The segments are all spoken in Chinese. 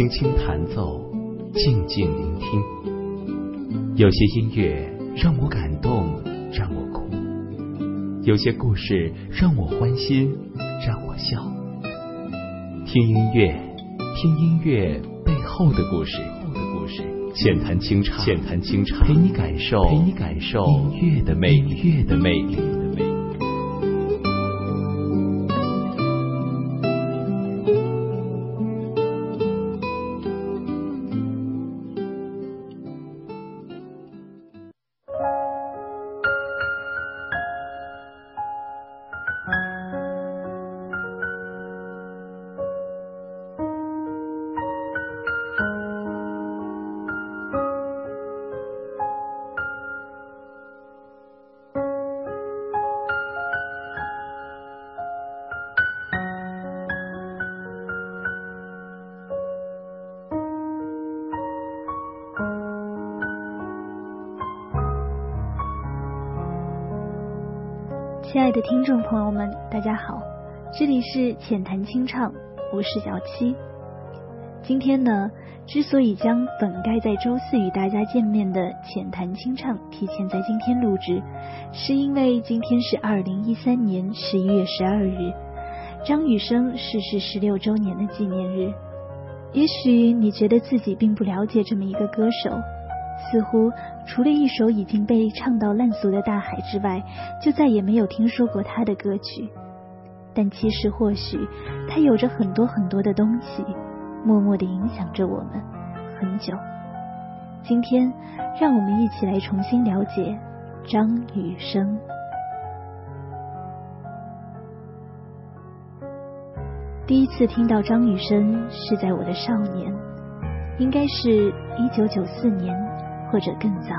轻轻弹奏，静静聆听。有些音乐让我感动，让我哭；有些故事让我欢心，让我笑。听音乐，听音乐背后的故事。浅谈清唱，浅谈清唱，陪你感受，陪你感受音乐的魅力，音乐的魅力。听众朋友们，大家好，这里是浅谈清唱，我是小七。今天呢，之所以将本该在周四与大家见面的浅谈清唱提前在今天录制，是因为今天是二零一三年十一月十二日，张雨生逝世十六周年的纪念日。也许你觉得自己并不了解这么一个歌手。似乎除了一首已经被唱到烂俗的《大海》之外，就再也没有听说过他的歌曲。但其实，或许他有着很多很多的东西，默默的影响着我们很久。今天，让我们一起来重新了解张雨生。第一次听到张雨生是在我的少年，应该是一九九四年。或者更早，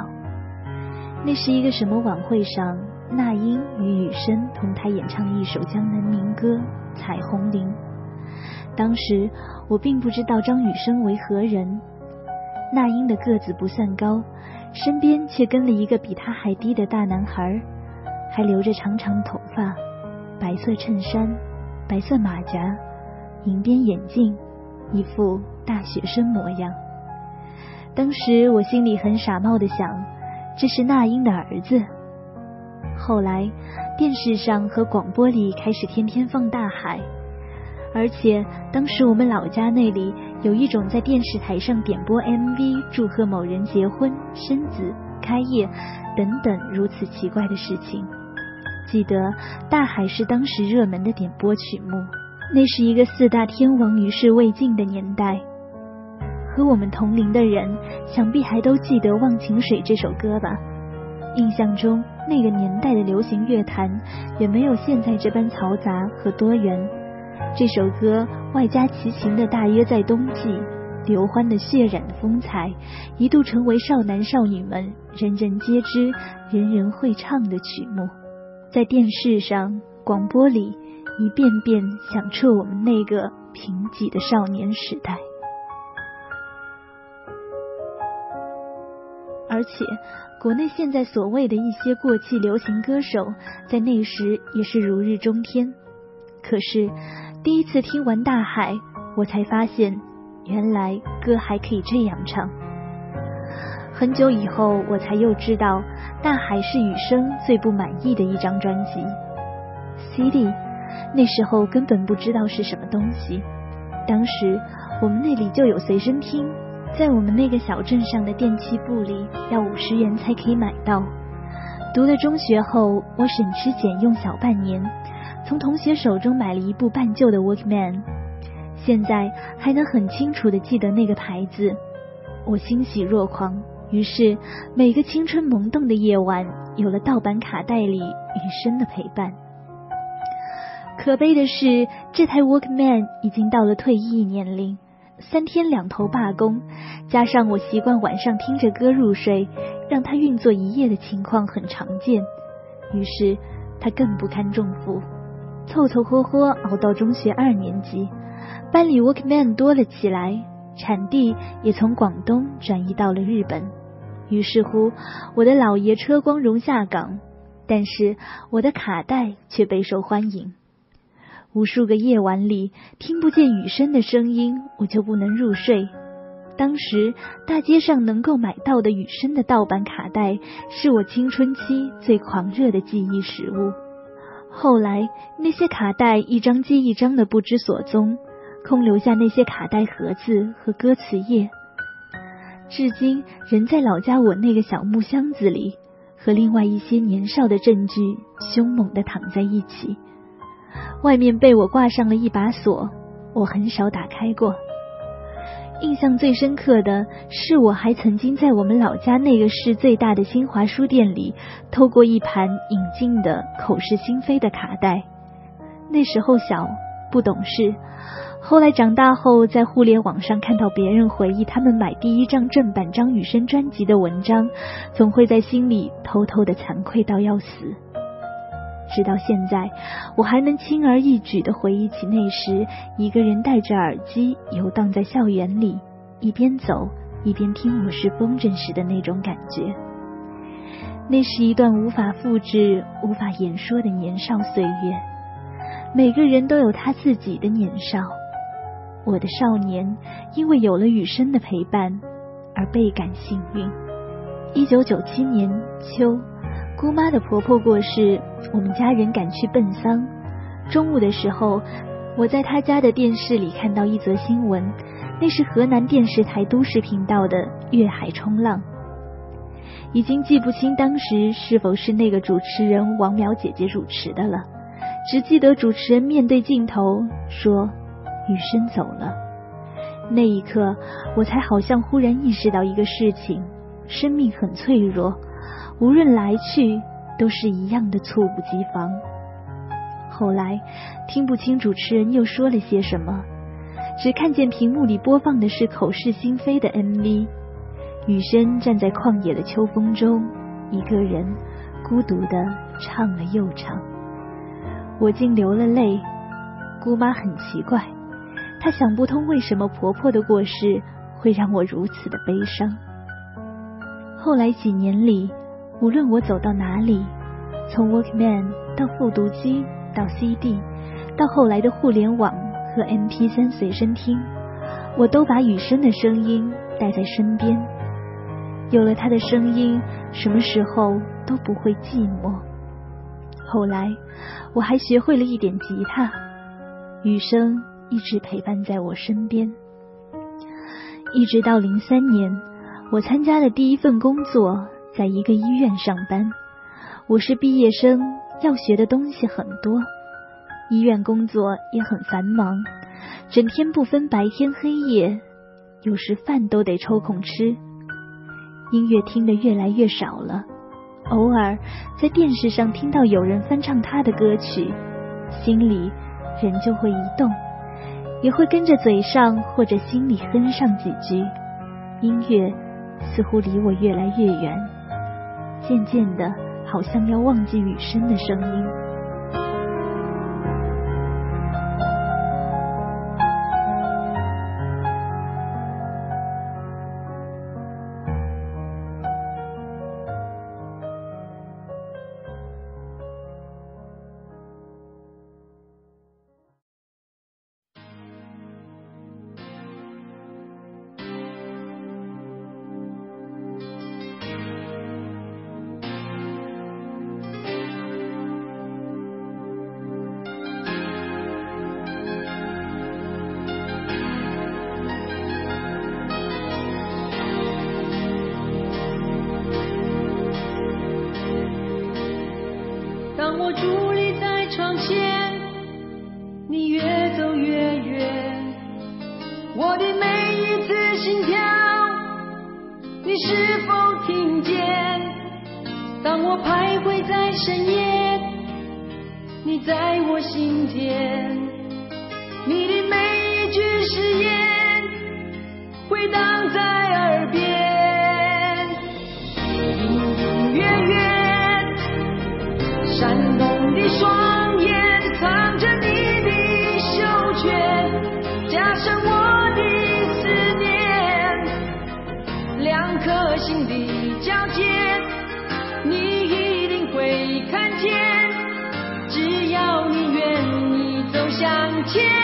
那是一个什么晚会上，那英与雨生同台演唱了一首江南民歌《彩虹铃》。当时我并不知道张雨生为何人，那英的个子不算高，身边却跟了一个比他还低的大男孩，还留着长长头发，白色衬衫，白色马甲，银边眼镜，一副大学生模样。当时我心里很傻冒的想，这是那英的儿子。后来电视上和广播里开始天天放大海，而且当时我们老家那里有一种在电视台上点播 MV 祝贺某人结婚、生子、开业等等如此奇怪的事情。记得大海是当时热门的点播曲目，那是一个四大天王于世未尽的年代。和我们同龄的人，想必还都记得《忘情水》这首歌吧？印象中，那个年代的流行乐坛远没有现在这般嘈杂和多元。这首歌外加齐秦的《大约在冬季》，刘欢的血染的风采，一度成为少男少女们人人皆知、人人会唱的曲目，在电视上、广播里一遍遍响彻我们那个贫瘠的少年时代。而且，国内现在所谓的一些过气流行歌手，在那时也是如日中天。可是，第一次听完《大海》，我才发现，原来歌还可以这样唱。很久以后，我才又知道，《大海》是雨生最不满意的一张专辑。CD，那时候根本不知道是什么东西。当时我们那里就有随身听。在我们那个小镇上的电器部里，要五十元才可以买到。读了中学后，我省吃俭用小半年，从同学手中买了一部半旧的 Walkman，现在还能很清楚的记得那个牌子。我欣喜若狂，于是每个青春萌动的夜晚，有了盗版卡带里雨生的陪伴。可悲的是，这台 Walkman 已经到了退役年龄。三天两头罢工，加上我习惯晚上听着歌入睡，让他运作一夜的情况很常见。于是他更不堪重负，凑凑合合熬到中学二年级，班里 Workman 多了起来，产地也从广东转移到了日本。于是乎，我的老爷车光荣下岗，但是我的卡带却备受欢迎。无数个夜晚里，听不见雨声的声音，我就不能入睡。当时大街上能够买到的雨声的盗版卡带，是我青春期最狂热的记忆食物。后来那些卡带一张接一张的不知所踪，空留下那些卡带盒子和歌词页，至今仍在老家我那个小木箱子里，和另外一些年少的证据凶猛地躺在一起。外面被我挂上了一把锁，我很少打开过。印象最深刻的是，我还曾经在我们老家那个市最大的新华书店里偷过一盘引进的《口是心非》的卡带。那时候小，不懂事。后来长大后，在互联网上看到别人回忆他们买第一张正版张雨生专辑的文章，总会在心里偷偷的惭愧到要死。直到现在，我还能轻而易举的回忆起那时一个人戴着耳机游荡在校园里，一边走一边听《我是风筝》时的那种感觉。那是一段无法复制、无法言说的年少岁月。每个人都有他自己的年少。我的少年因为有了雨声的陪伴而倍感幸运。一九九七年秋。姑妈的婆婆过世，我们家人赶去奔丧。中午的时候，我在她家的电视里看到一则新闻，那是河南电视台都市频道的《粤海冲浪》。已经记不清当时是否是那个主持人王淼姐姐主持的了，只记得主持人面对镜头说：“雨生走了。”那一刻，我才好像忽然意识到一个事情：生命很脆弱。无论来去，都是一样的猝不及防。后来听不清主持人又说了些什么，只看见屏幕里播放的是口是心非的 MV。雨生站在旷野的秋风中，一个人孤独的唱了又唱，我竟流了泪。姑妈很奇怪，她想不通为什么婆婆的过世会让我如此的悲伤。后来几年里。无论我走到哪里，从 Walkman 到复读机到 CD，到后来的互联网和 MP3 随身听，我都把雨声的声音带在身边。有了他的声音，什么时候都不会寂寞。后来我还学会了一点吉他，雨声一直陪伴在我身边，一直到零三年，我参加了第一份工作。在一个医院上班，我是毕业生，要学的东西很多，医院工作也很繁忙，整天不分白天黑夜，有时饭都得抽空吃。音乐听得越来越少了，偶尔在电视上听到有人翻唱他的歌曲，心里人就会一动，也会跟着嘴上或者心里哼上几句。音乐似乎离我越来越远。渐渐的，好像要忘记雨声的声音。徘徊在深夜，你在我心田，你的每一句誓言回荡在耳边，隐隐约约闪动的双。一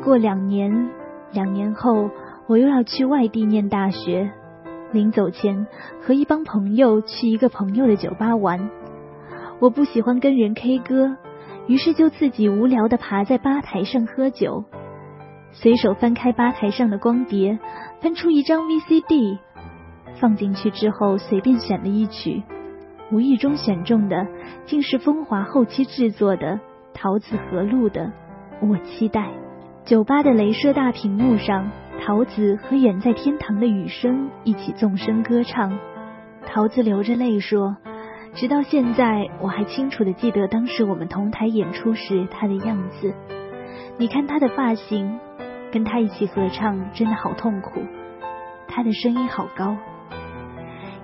过两年，两年后我又要去外地念大学。临走前，和一帮朋友去一个朋友的酒吧玩。我不喜欢跟人 K 歌，于是就自己无聊的爬在吧台上喝酒，随手翻开吧台上的光碟，翻出一张 VCD，放进去之后随便选了一曲，无意中选中的竟是风华后期制作的桃子和路的《我期待》。酒吧的镭射大屏幕上，桃子和远在天堂的雨生一起纵声歌唱。桃子流着泪说：“直到现在，我还清楚的记得当时我们同台演出时他的样子。你看他的发型，跟他一起合唱真的好痛苦。他的声音好高。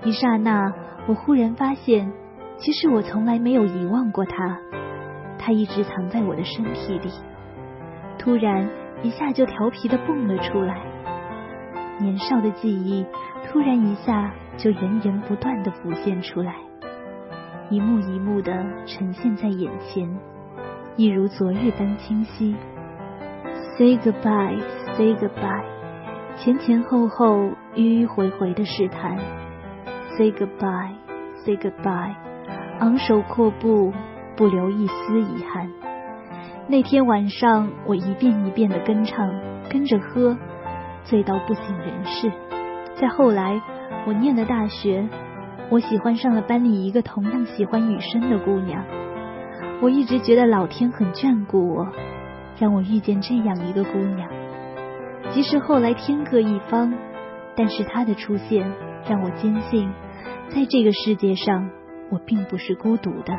一刹那，我忽然发现，其实我从来没有遗忘过他，他一直藏在我的身体里。”突然一下就调皮的蹦了出来，年少的记忆突然一下就源源不断的浮现出来，一幕一幕的呈现在眼前，一如昨日般清晰。Say goodbye, say goodbye，前前后后迂迂回回的试探。Say goodbye, say goodbye，昂首阔步，不留一丝遗憾。那天晚上，我一遍一遍的跟唱，跟着喝，醉到不省人事。再后来，我念了大学，我喜欢上了班里一个同样喜欢雨声的姑娘。我一直觉得老天很眷顾我，让我遇见这样一个姑娘。即使后来天各一方，但是她的出现让我坚信，在这个世界上，我并不是孤独的。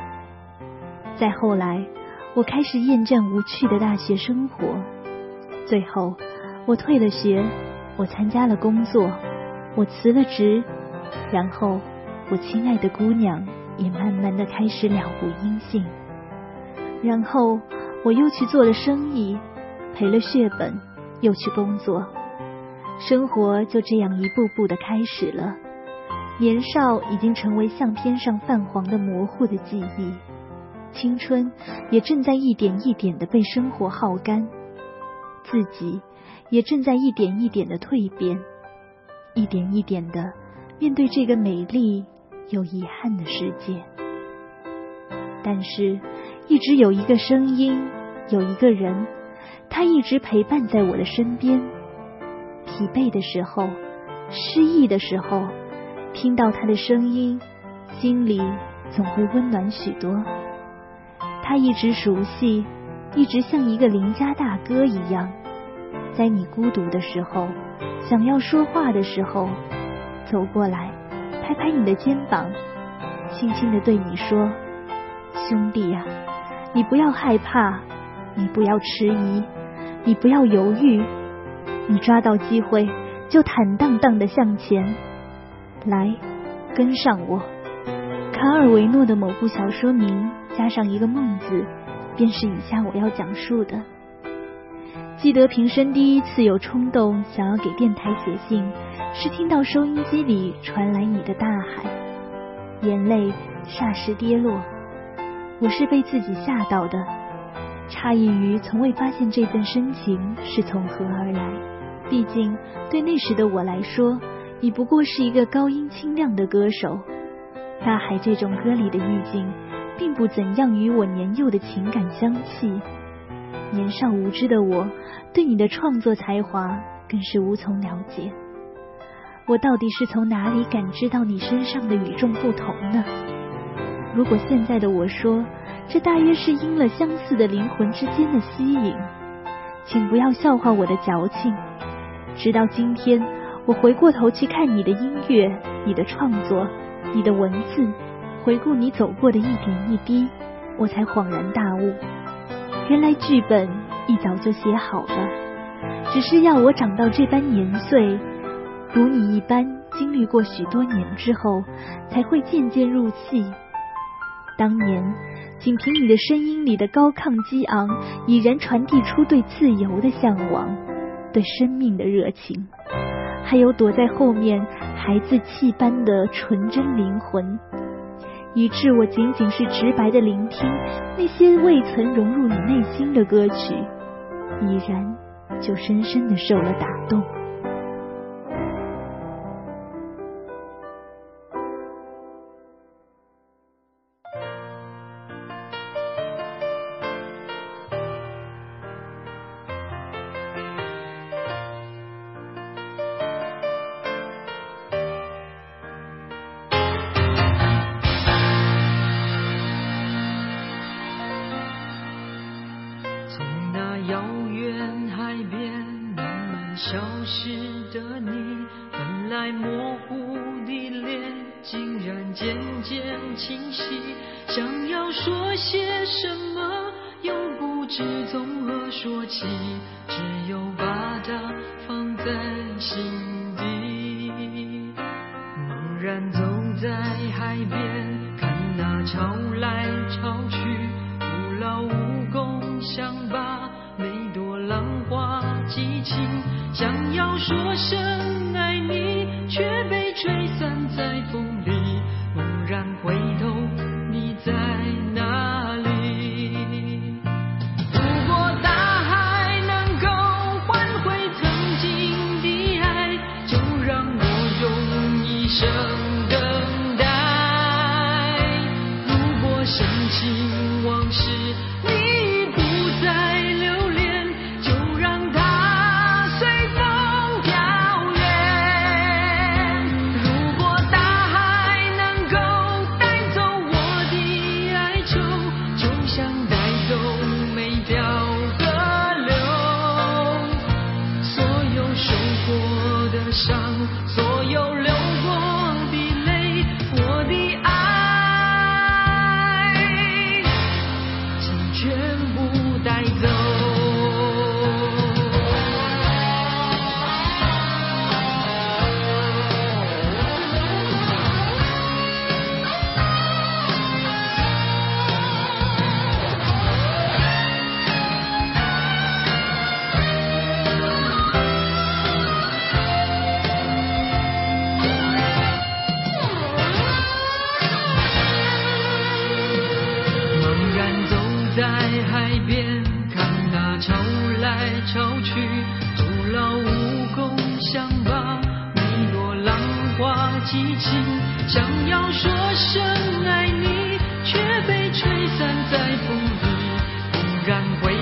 再后来，我开始厌倦无趣的大学生活，最后我退了学，我参加了工作，我辞了职，然后我亲爱的姑娘也慢慢的开始了无音信，然后我又去做了生意，赔了血本，又去工作。生活就这样一步步的开始了，年少已经成为相片上泛黄的模糊的记忆，青春也正在一点一点的被生活耗干，自己也正在一点一点的蜕变，一点一点的面对这个美丽又遗憾的世界。但是，一直有一个声音，有一个人，他一直陪伴在我的身边。疲惫的时候，失意的时候，听到他的声音，心里总会温暖许多。他一直熟悉，一直像一个邻家大哥一样，在你孤独的时候，想要说话的时候，走过来，拍拍你的肩膀，轻轻的对你说：“兄弟呀，你不要害怕，你不要迟疑，你不要犹豫。”你抓到机会就坦荡荡的向前，来，跟上我。卡尔维诺的某部小说名加上一个“梦”字，便是以下我要讲述的。记得平生第一次有冲动想要给电台写信，是听到收音机里传来你的大海，眼泪霎时跌落。我是被自己吓到的，诧异于从未发现这份深情是从何而来。毕竟，对那时的我来说，你不过是一个高音清亮的歌手。大海这种歌里的意境，并不怎样与我年幼的情感相契。年少无知的我，对你的创作才华更是无从了解。我到底是从哪里感知到你身上的与众不同呢？如果现在的我说，这大约是因了相似的灵魂之间的吸引，请不要笑话我的矫情。直到今天，我回过头去看你的音乐、你的创作、你的文字，回顾你走过的一点一滴，我才恍然大悟，原来剧本一早就写好了，只是要我长到这般年岁，如你一般经历过许多年之后，才会渐渐入戏。当年，仅凭你的声音里的高亢激昂，已然传递出对自由的向往。对生命的热情，还有躲在后面孩子气般的纯真灵魂，以致我仅仅是直白的聆听那些未曾融入你内心的歌曲，已然就深深的受了打动。是从何说起？只有把它放在心底。茫然走在海边，看那潮来潮去，徒劳无功，想把每朵浪花记清，想要说声。激情，想要说声爱你，却被吹散在风里，忽然回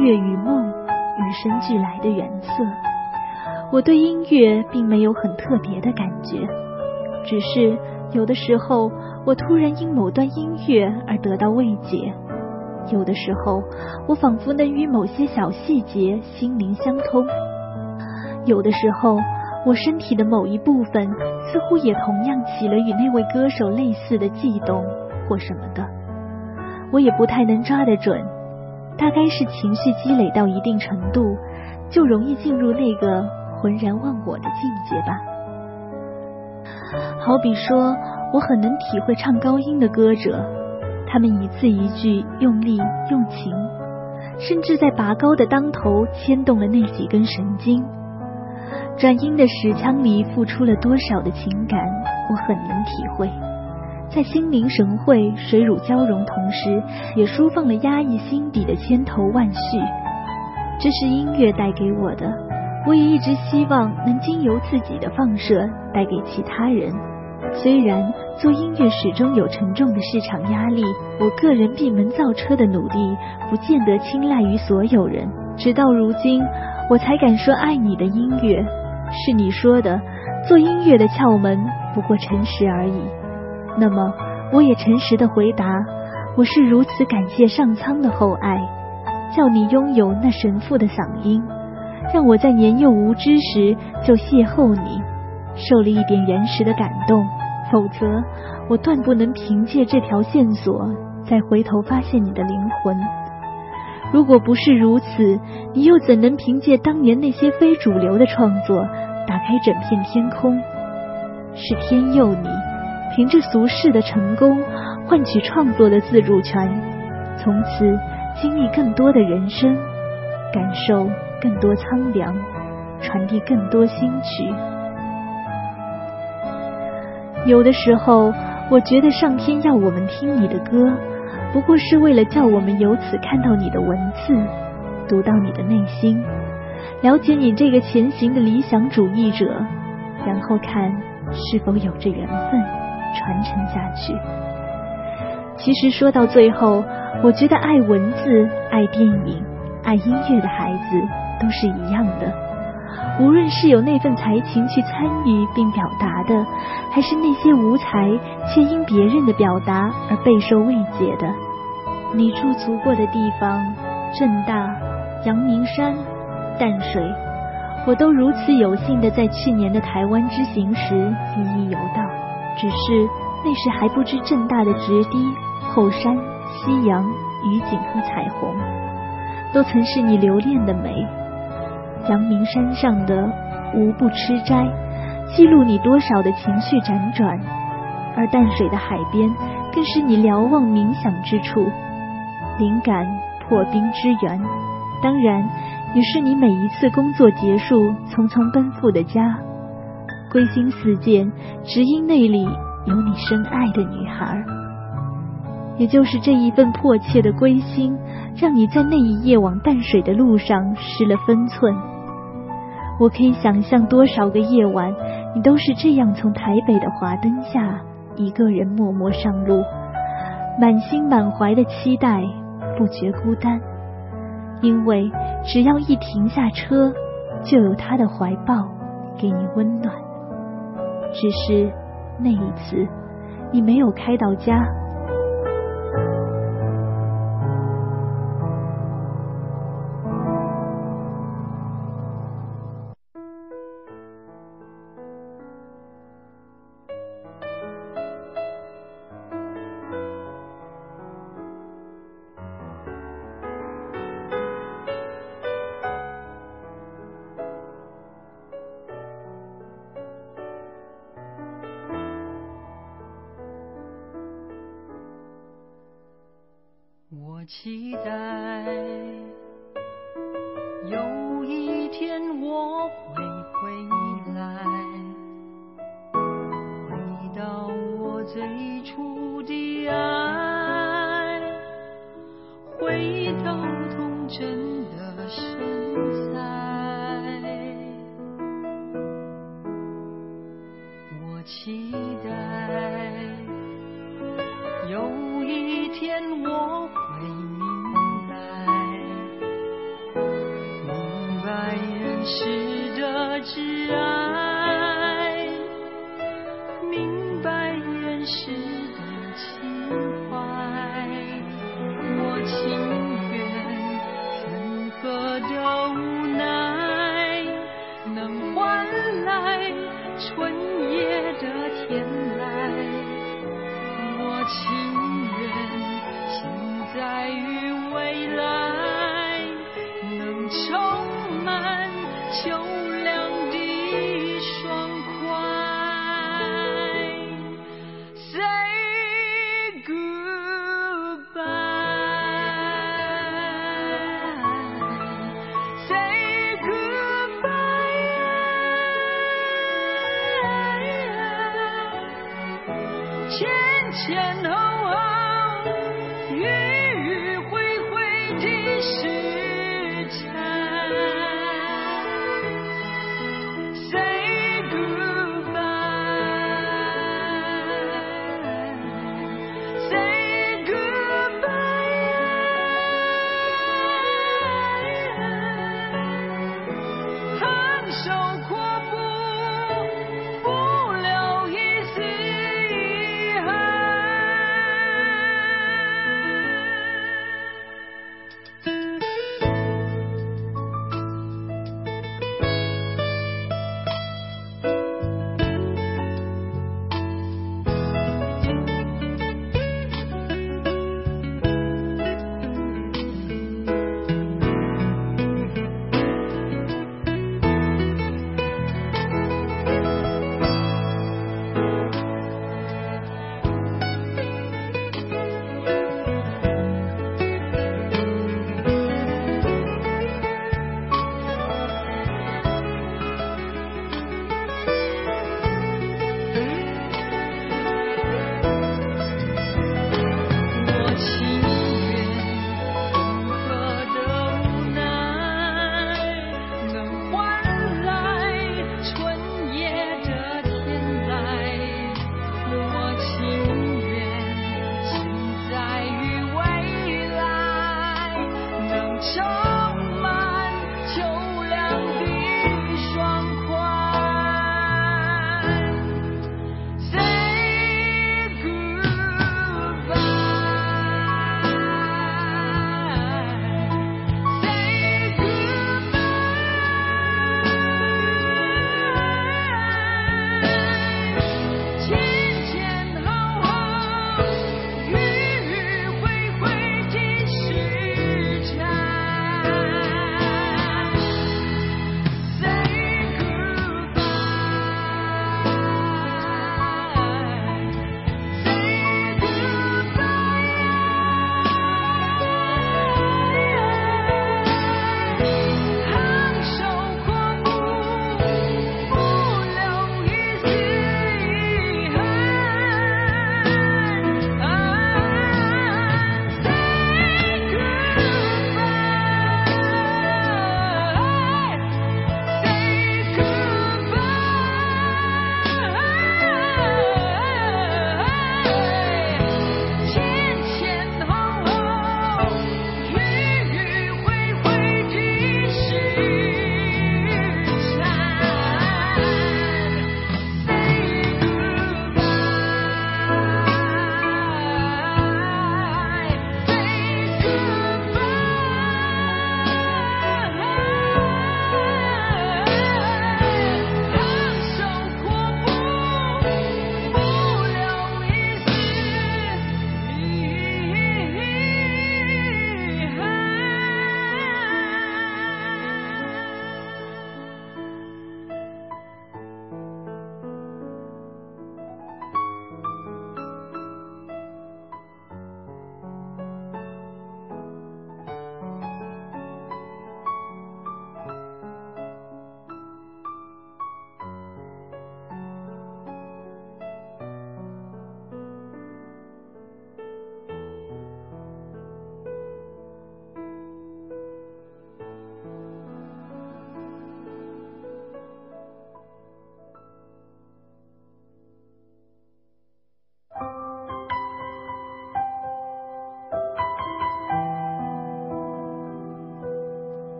乐与梦与生俱来的原色。我对音乐并没有很特别的感觉，只是有的时候我突然因某段音乐而得到慰藉，有的时候我仿佛能与某些小细节心灵相通，有的时候我身体的某一部分似乎也同样起了与那位歌手类似的悸动或什么的，我也不太能抓得准。大概是情绪积累到一定程度，就容易进入那个浑然忘我的境界吧。好比说，我很能体会唱高音的歌者，他们一字一句用力用情，甚至在拔高的当头牵动了那几根神经。转音的使腔里付出了多少的情感，我很能体会。在心领神会、水乳交融同时，也抒放了压抑心底的千头万绪。这是音乐带给我的，我也一直希望能经由自己的放射带给其他人。虽然做音乐始终有沉重的市场压力，我个人闭门造车的努力不见得青睐于所有人。直到如今，我才敢说爱你的音乐，是你说的，做音乐的窍门不过诚实而已。那么，我也诚实的回答，我是如此感谢上苍的厚爱，叫你拥有那神父的嗓音，让我在年幼无知时就邂逅你，受了一点原始的感动。否则，我断不能凭借这条线索再回头发现你的灵魂。如果不是如此，你又怎能凭借当年那些非主流的创作，打开整片天空？是天佑你。凭着俗世的成功，换取创作的自主权，从此经历更多的人生，感受更多苍凉，传递更多心曲。有的时候，我觉得上天要我们听你的歌，不过是为了叫我们由此看到你的文字，读到你的内心，了解你这个前行的理想主义者，然后看是否有着缘分。传承下去。其实说到最后，我觉得爱文字、爱电影、爱音乐的孩子都是一样的。无论是有那份才情去参与并表达的，还是那些无才却因别人的表达而备受慰藉的，你驻足过的地方，正大、阳明山、淡水，我都如此有幸的在去年的台湾之行时一一游到。只是那时还不知正大的直堤、后山、夕阳、雨景和彩虹，都曾是你留恋的美。阳明山上的无不吃斋，记录你多少的情绪辗转；而淡水的海边，更是你瞭望冥想之处，灵感破冰之源。当然，也是你每一次工作结束匆匆奔赴的家。归心似箭，只因那里有你深爱的女孩。也就是这一份迫切的归心，让你在那一夜往淡水的路上失了分寸。我可以想象多少个夜晚，你都是这样从台北的华灯下一个人默默上路，满心满怀的期待，不觉孤单。因为只要一停下车，就有他的怀抱给你温暖。只是那一次，你没有开到家。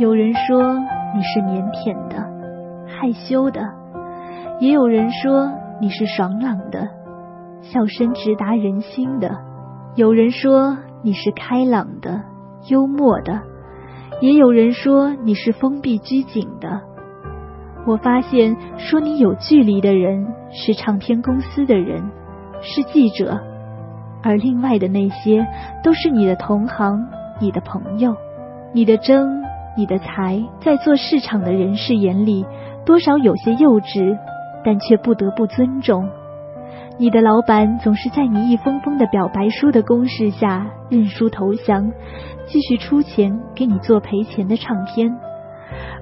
有人说你是腼腆的、害羞的，也有人说你是爽朗的、笑声直达人心的。有人说你是开朗的、幽默的，也有人说你是封闭拘谨的。我发现说你有距离的人是唱片公司的人，是记者，而另外的那些都是你的同行、你的朋友、你的争、你的才，在做市场的人士眼里，多少有些幼稚，但却不得不尊重。你的老板总是在你一封封的表白书的攻势下认输投降，继续出钱给你做赔钱的唱片，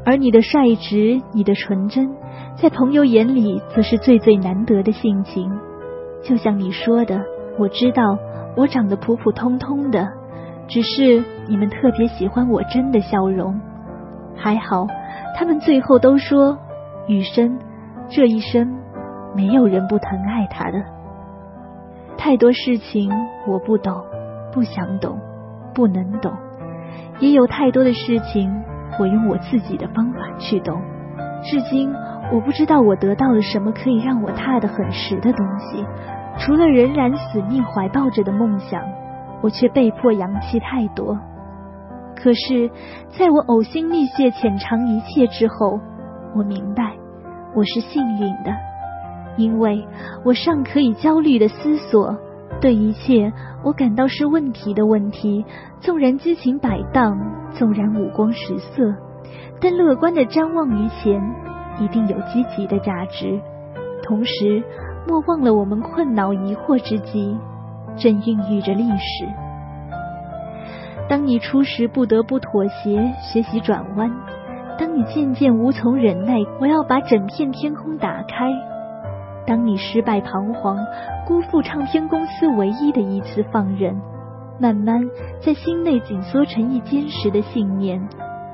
而你的率直、你的纯真，在朋友眼里则是最最难得的性情。就像你说的，我知道我长得普普通通的，只是你们特别喜欢我真的笑容。还好，他们最后都说，雨生这一生。没有人不疼爱他的。太多事情我不懂，不想懂，不能懂。也有太多的事情，我用我自己的方法去懂。至今，我不知道我得到了什么可以让我踏得很实的东西，除了仍然死命怀抱着的梦想，我却被迫扬弃太多。可是，在我呕心沥血浅尝一切之后，我明白，我是幸运的。因为我尚可以焦虑的思索，对一切我感到是问题的问题，纵然激情摆荡，纵然五光十色，但乐观的瞻望于前，一定有积极的价值。同时，莫忘了我们困恼疑惑之际，正孕育着历史。当你初时不得不妥协，学习转弯；当你渐渐无从忍耐，我要把整片天空打开。当你失败彷徨，辜负唱片公司唯一的一次放任，慢慢在心内紧缩成一坚实的信念，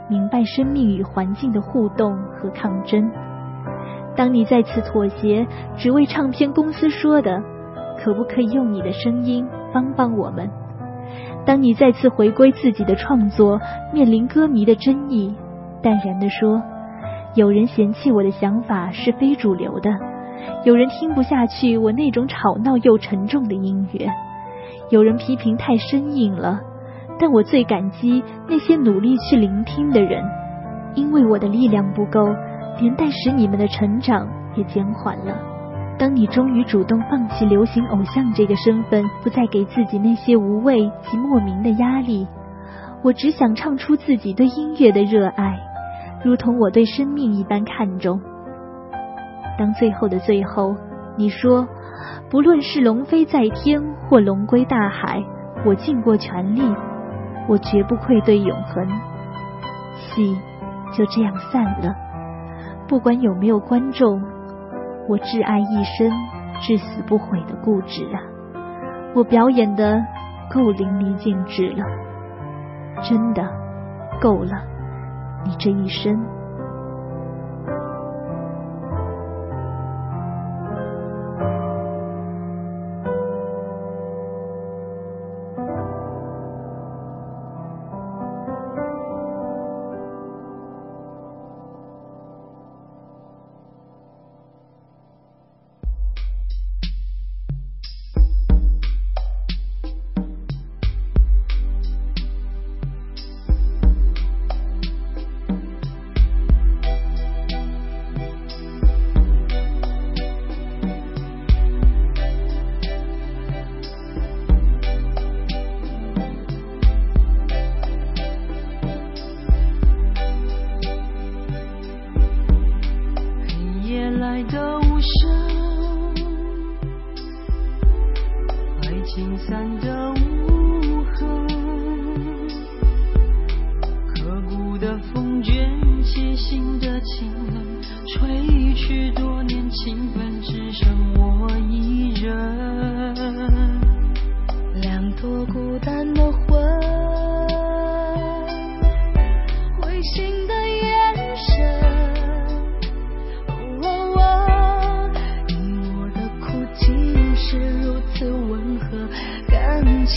明白生命与环境的互动和抗争。当你再次妥协，只为唱片公司说的，可不可以用你的声音帮帮我们？当你再次回归自己的创作，面临歌迷的争议，淡然地说：“有人嫌弃我的想法是非主流的。”有人听不下去我那种吵闹又沉重的音乐，有人批评太生硬了，但我最感激那些努力去聆听的人，因为我的力量不够，连带使你们的成长也减缓了。当你终于主动放弃流行偶像这个身份，不再给自己那些无谓及莫名的压力，我只想唱出自己对音乐的热爱，如同我对生命一般看重。当最后的最后，你说，不论是龙飞在天或龙归大海，我尽过全力，我绝不愧对永恒。戏就这样散了，不管有没有观众，我挚爱一生，至死不悔的固执啊！我表演的够淋漓尽致了，真的够了，你这一生。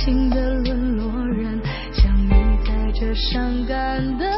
情的沦落人，像你在这伤感的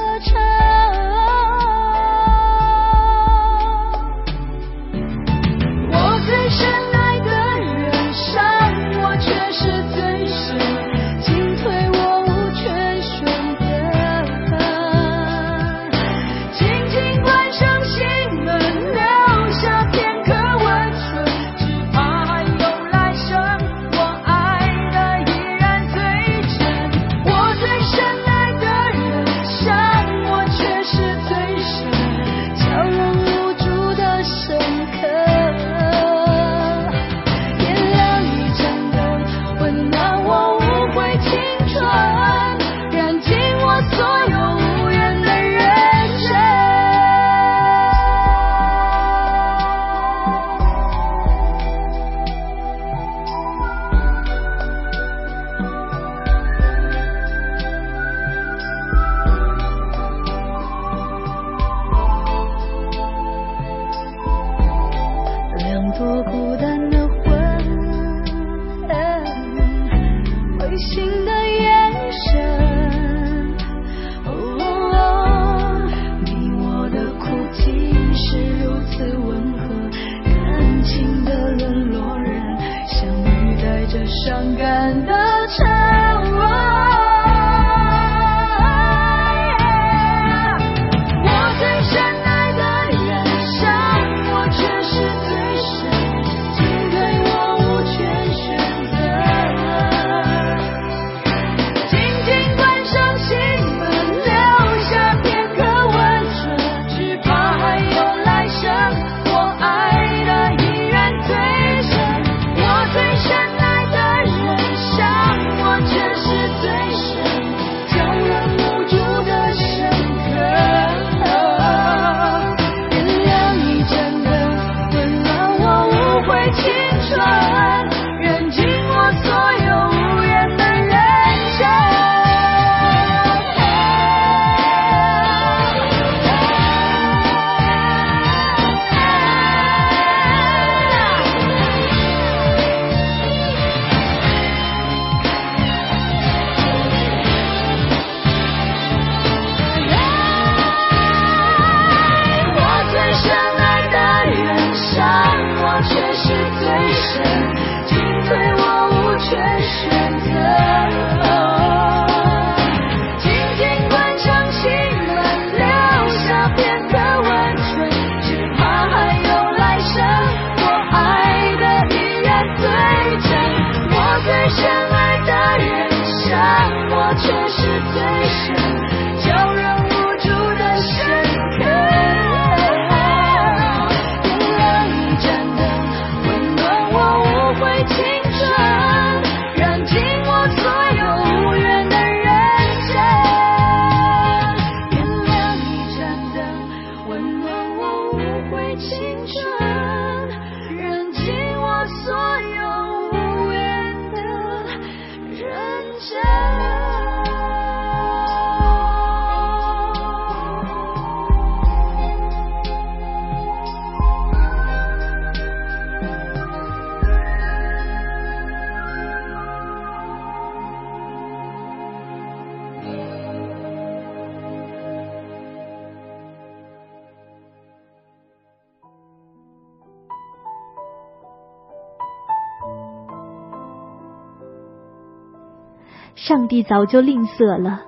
上帝早就吝啬了。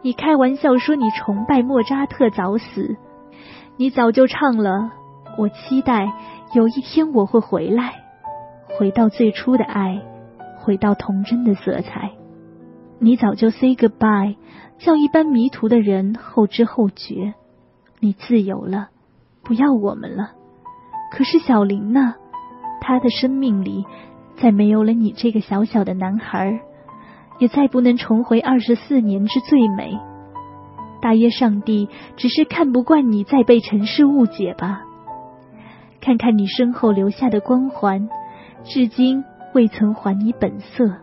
你开玩笑说你崇拜莫扎特早死，你早就唱了。我期待有一天我会回来，回到最初的爱，回到童真的色彩。你早就 say goodbye，叫一般迷途的人后知后觉。你自由了，不要我们了。可是小林呢？他的生命里再没有了你这个小小的男孩。也再不能重回二十四年之最美。大约上帝只是看不惯你再被尘世误解吧。看看你身后留下的光环，至今未曾还你本色。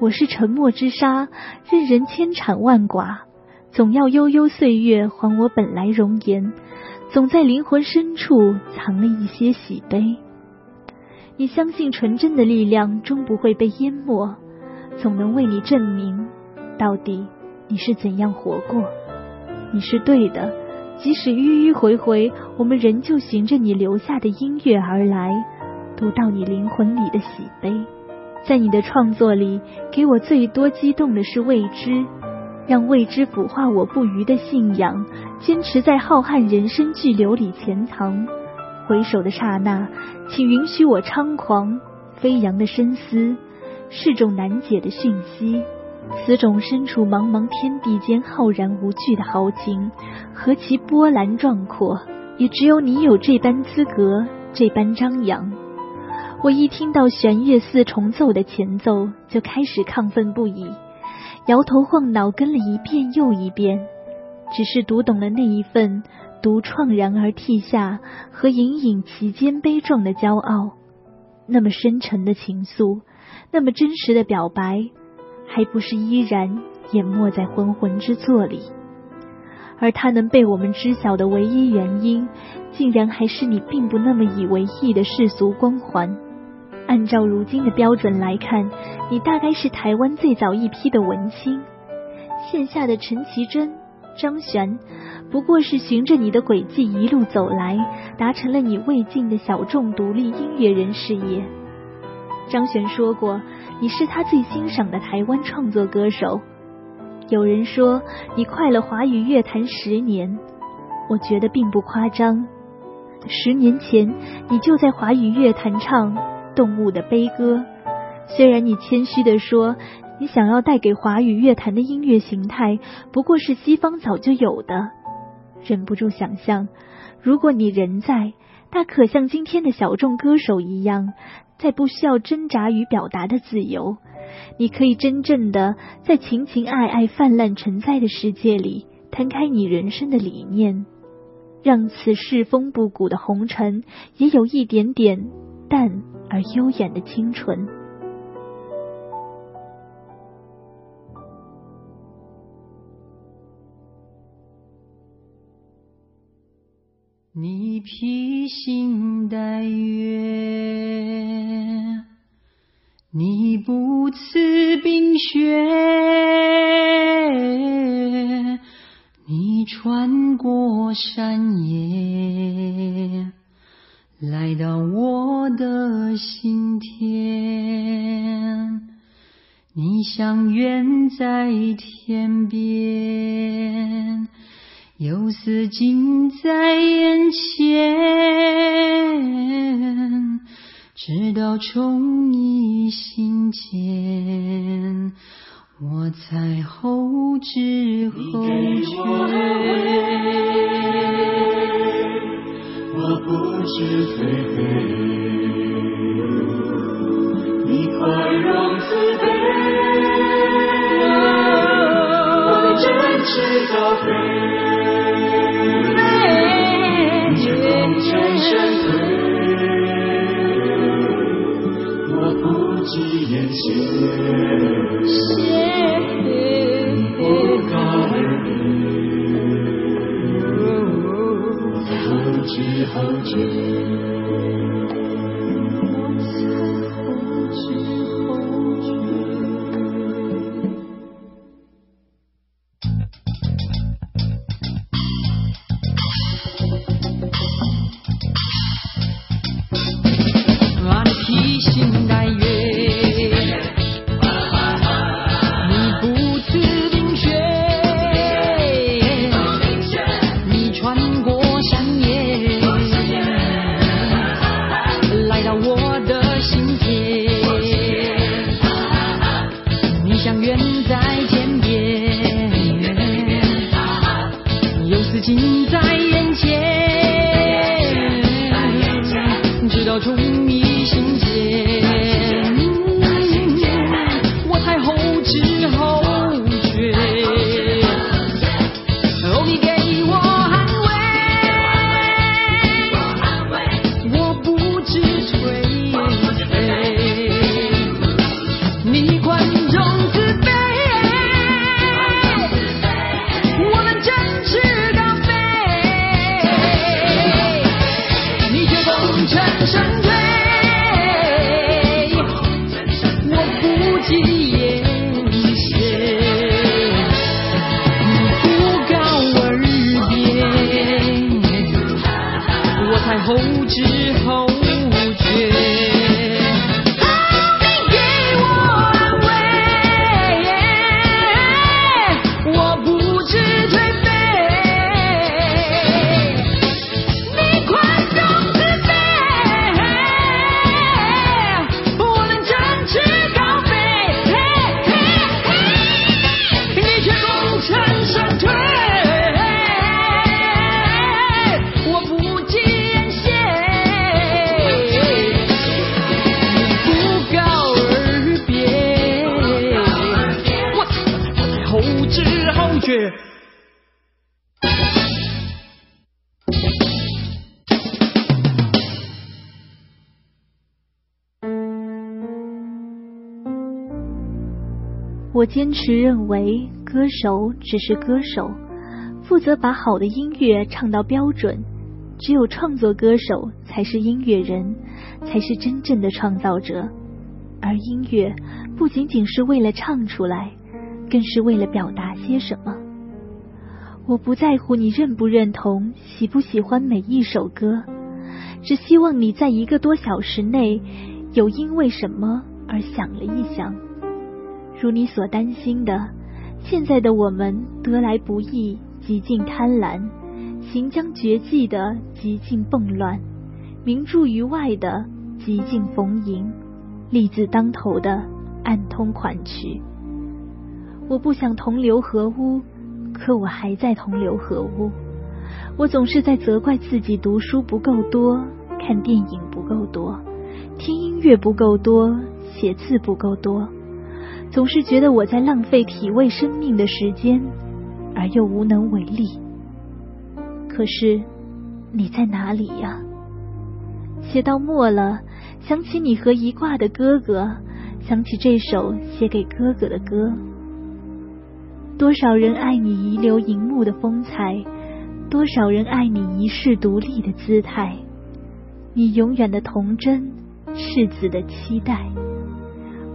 我是沉默之沙，任人千产万剐，总要悠悠岁月还我本来容颜。总在灵魂深处藏了一些喜悲。你相信纯真的力量终不会被淹没。总能为你证明，到底你是怎样活过。你是对的，即使迂迂回回，我们仍旧循着你留下的音乐而来，读到你灵魂里的喜悲。在你的创作里，给我最多激动的是未知，让未知腐化我不渝的信仰，坚持在浩瀚人生巨流里潜藏。回首的刹那，请允许我猖狂飞扬的深思。是种难解的讯息，此种身处茫茫天地间浩然无惧的豪情，何其波澜壮阔！也只有你有这般资格，这般张扬。我一听到弦乐四重奏的前奏，就开始亢奋不已，摇头晃脑跟了一遍又一遍，只是读懂了那一份独怆然而涕下和隐隐其间悲壮的骄傲，那么深沉的情愫。那么真实的表白，还不是依然淹没在浑浑之作里？而它能被我们知晓的唯一原因，竟然还是你并不那么以为意的世俗光环。按照如今的标准来看，你大概是台湾最早一批的文青。线下的陈绮贞、张悬，不过是循着你的轨迹一路走来，达成了你未尽的小众独立音乐人事业。张悬说过，你是他最欣赏的台湾创作歌手。有人说你快了华语乐坛十年，我觉得并不夸张。十年前你就在华语乐坛唱《动物的悲歌》，虽然你谦虚地说你想要带给华语乐坛的音乐形态不过是西方早就有的，忍不住想象，如果你人在，大可像今天的小众歌手一样，在不需要挣扎与表达的自由。你可以真正的在情情爱爱泛滥成灾的世界里摊开你人生的理念，让此世风不古的红尘也有一点点淡而悠远的清纯。你披星戴月。你不辞冰雪，你穿过山野，来到我的心田。你像远在天边，又似近在眼前。直到宠你心间，我才后知后觉。我不知颓废，你宽容慈悲，我展翅高飞，几眼前，不告而别，后知后觉。要重明。我坚持认为，歌手只是歌手，负责把好的音乐唱到标准。只有创作歌手才是音乐人，才是真正的创造者。而音乐不仅仅是为了唱出来，更是为了表达些什么。我不在乎你认不认同、喜不喜欢每一首歌，只希望你在一个多小时内有因为什么而想了一想，如你所担心的，现在的我们得来不易，极尽贪婪，行将绝迹的极尽蹦乱，名著于外的极尽逢迎，利字当头的暗通款曲。我不想同流合污，可我还在同流合污。我总是在责怪自己读书不够多，看电影不够多。听音乐不够多，写字不够多，总是觉得我在浪费体味生命的时间，而又无能为力。可是你在哪里呀？写到末了，想起你和一挂的哥哥，想起这首写给哥哥的歌。多少人爱你遗留荧幕的风采，多少人爱你一世独立的姿态，你永远的童真。世子的期待，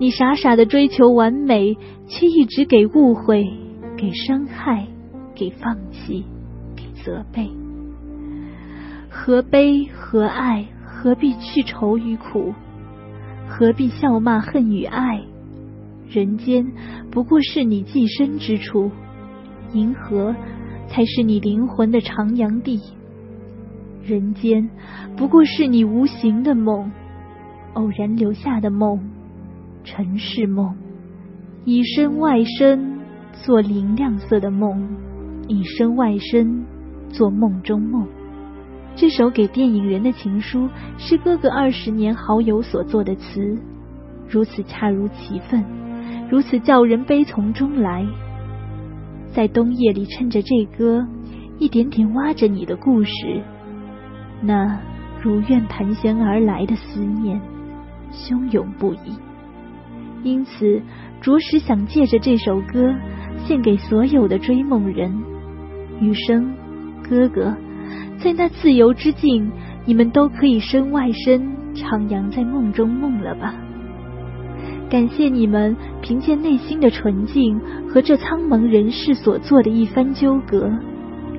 你傻傻的追求完美，却一直给误会、给伤害、给放弃、给责备。何悲何爱？何必去愁与苦？何必笑骂恨与爱？人间不过是你寄身之处，银河才是你灵魂的徜徉地。人间不过是你无形的梦，偶然留下的梦。尘世梦，以身外身做明亮色的梦，以身外身做梦中梦。这首给电影人的情书，是哥哥二十年好友所作的词，如此恰如其分，如此叫人悲从中来。在冬夜里，趁着这歌，一点点挖着你的故事，那如愿盘旋而来的思念，汹涌不已。因此，着实想借着这首歌，献给所有的追梦人。余生，哥哥，在那自由之境，你们都可以身外身，徜徉在梦中梦了吧？感谢你们凭借内心的纯净和这苍茫人世所做的一番纠葛，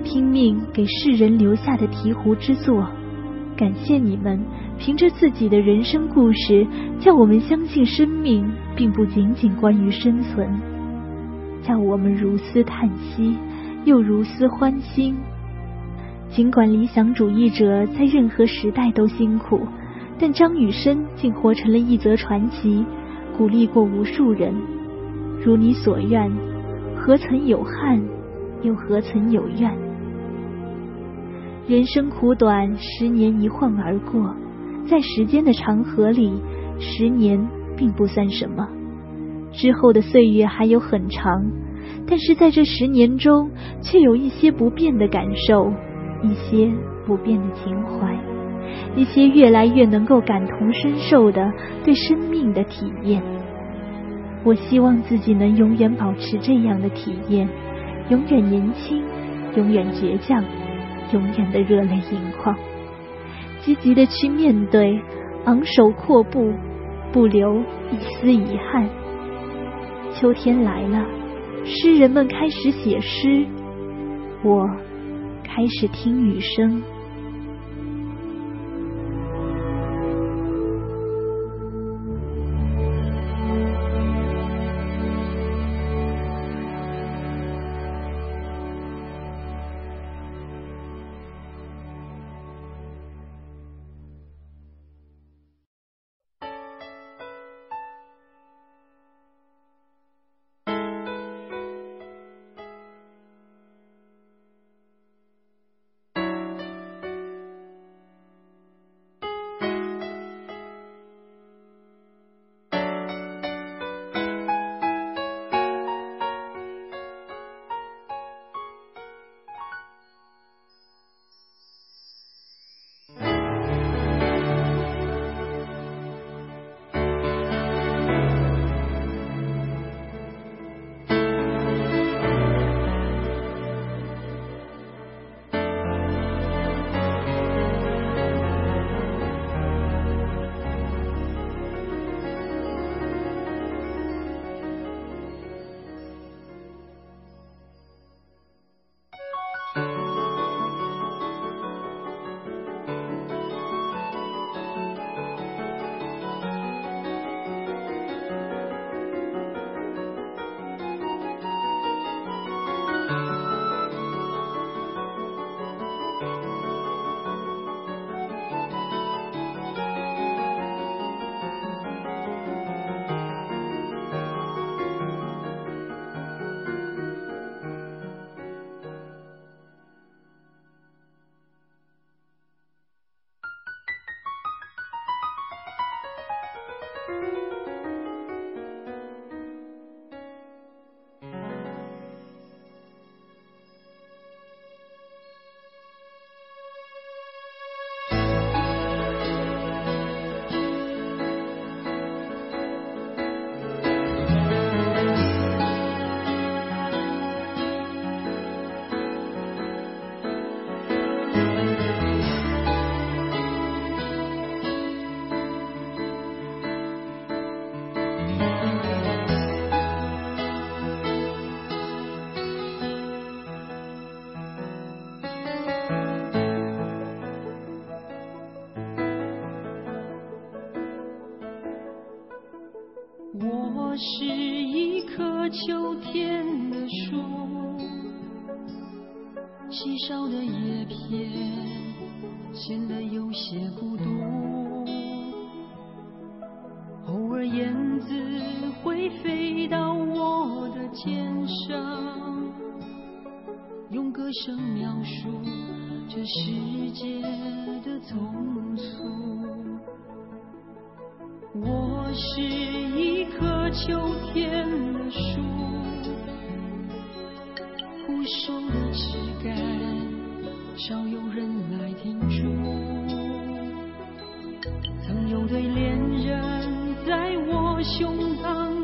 拼命给世人留下的醍醐之作。感谢你们。凭着自己的人生故事，叫我们相信生命并不仅仅关于生存；叫我们如斯叹息，又如斯欢欣。尽管理想主义者在任何时代都辛苦，但张雨生竟活成了一则传奇，鼓励过无数人。如你所愿，何曾有憾，又何曾有怨？人生苦短，十年一晃而过。在时间的长河里，十年并不算什么。之后的岁月还有很长，但是在这十年中，却有一些不变的感受，一些不变的情怀，一些越来越能够感同身受的对生命的体验。我希望自己能永远保持这样的体验，永远年轻，永远倔强，永远的热泪盈眶。积极的去面对，昂首阔步，不留一丝遗憾。秋天来了，诗人们开始写诗，我开始听雨声。世界的匆促我是一棵秋天的树枯瘦的枝干少有人来停驻曾有对恋人在我胸膛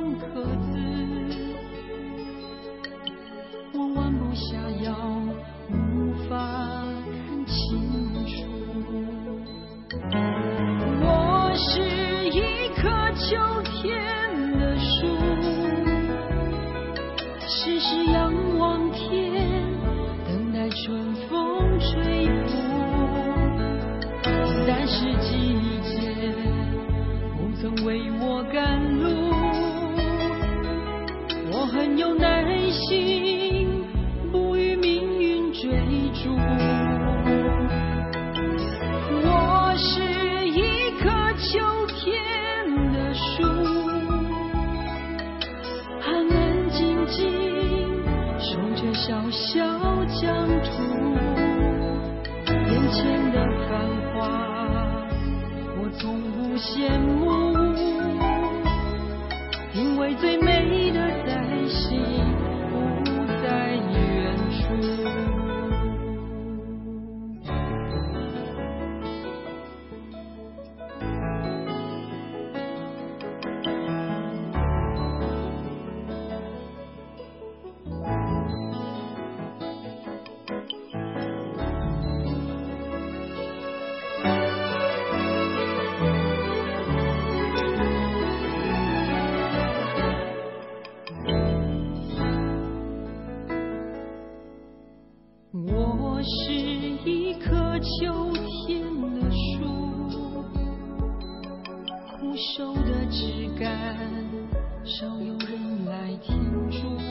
没停驻